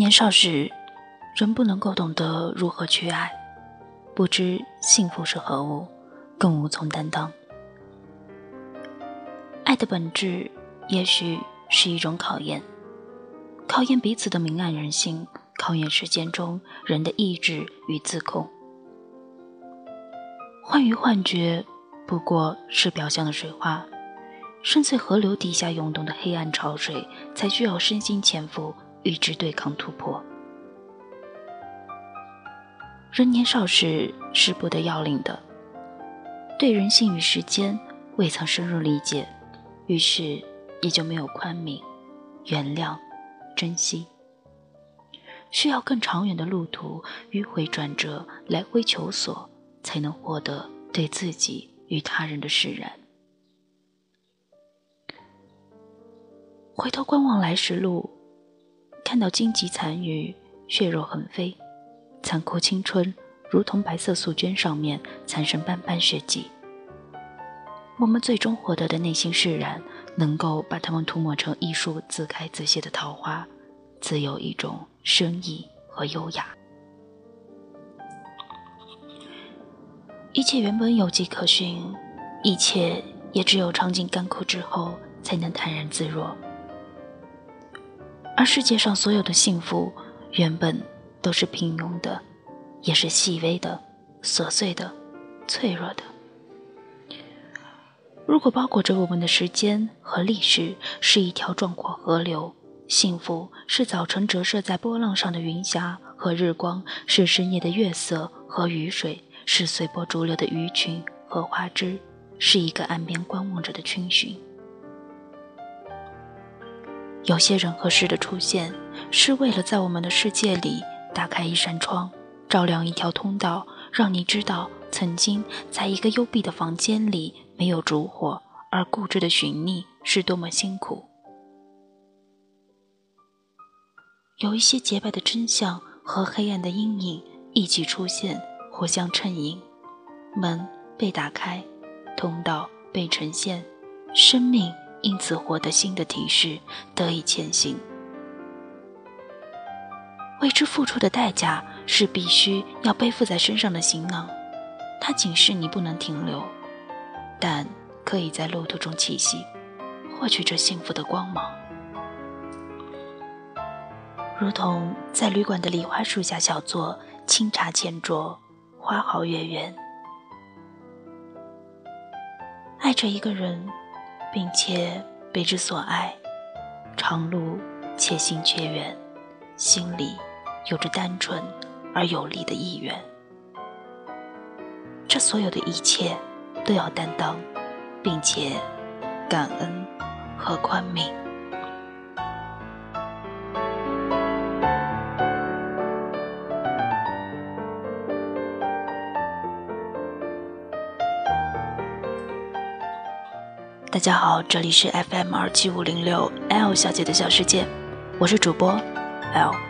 年少时，人不能够懂得如何去爱，不知幸福是何物，更无从担当。爱的本质，也许是一种考验，考验彼此的明暗人性，考验时间中人的意志与自控。幻与幻觉，不过是表象的水花。深邃河流底下涌动的黑暗潮水，才需要身心潜伏，与之对抗突破。人年少时是不得要领的，对人性与时间未曾深入理解，于是也就没有宽悯、原谅、珍惜。需要更长远的路途，迂回转折，来回求索，才能获得对自己与他人的释然。回头观望来时路，看到荆棘残余，血肉横飞，残酷青春如同白色素绢上面残剩斑斑血迹。我们最终获得的内心释然，能够把它们涂抹成一束自开自谢的桃花，自有一种深意和优雅。一切原本有迹可循，一切也只有尝尽甘苦之后，才能坦然自若。而世界上所有的幸福，原本都是平庸的，也是细微的、琐碎的、脆弱的。如果包裹着我们的时间和历史是一条壮阔河流，幸福是早晨折射在波浪上的云霞和日光，是深夜的月色和雨水，是随波逐流的鱼群和花枝，是一个岸边观望着的群寻。有些人和事的出现，是为了在我们的世界里打开一扇窗，照亮一条通道，让你知道，曾经在一个幽闭的房间里没有烛火，而固执的寻觅是多么辛苦。有一些洁白的真相和黑暗的阴影一起出现，互相衬映，门被打开，通道被呈现，生命。因此获得新的提示，得以前行。为之付出的代价是必须要背负在身上的行囊，它警示你不能停留，但可以在路途中栖息，获取这幸福的光芒。如同在旅馆的梨花树下小坐，清茶浅酌，花好月圆。爱着一个人。并且被之所爱，长路且行且远，心里有着单纯而有力的意愿。这所有的一切都要担当，并且感恩和宽悯。大家好，这里是 FM 二七五零六 L 小姐的小世界，我是主播 L。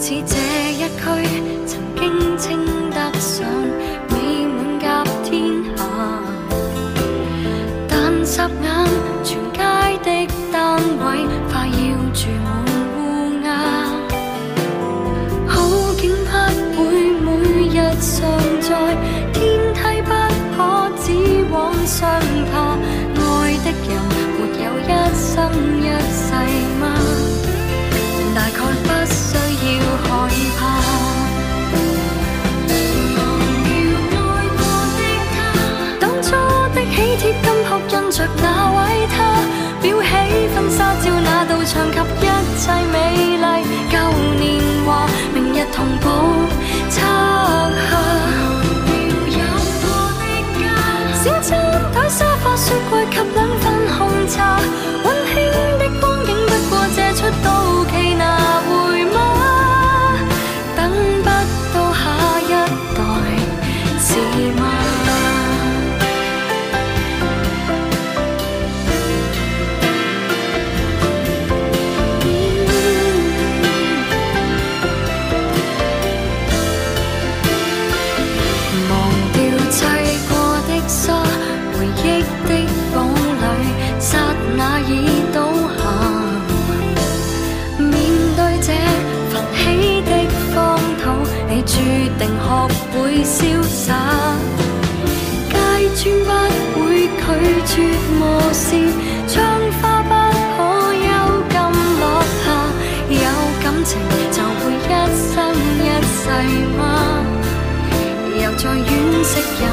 似这一区，曾经称得上美满甲天下，但霎眼全街的单位快要。住满乌鸦，好景不会每日常在，天梯不可只往上爬。爱的人没有一生一的喜帖金箔印着那位他裱起婚纱照那道墙及一切美丽旧年华明日同步。潇洒，街砖不会拒绝磨蚀，窗花不可幽禁落下。有感情就会一生一世吗？又再惋惜有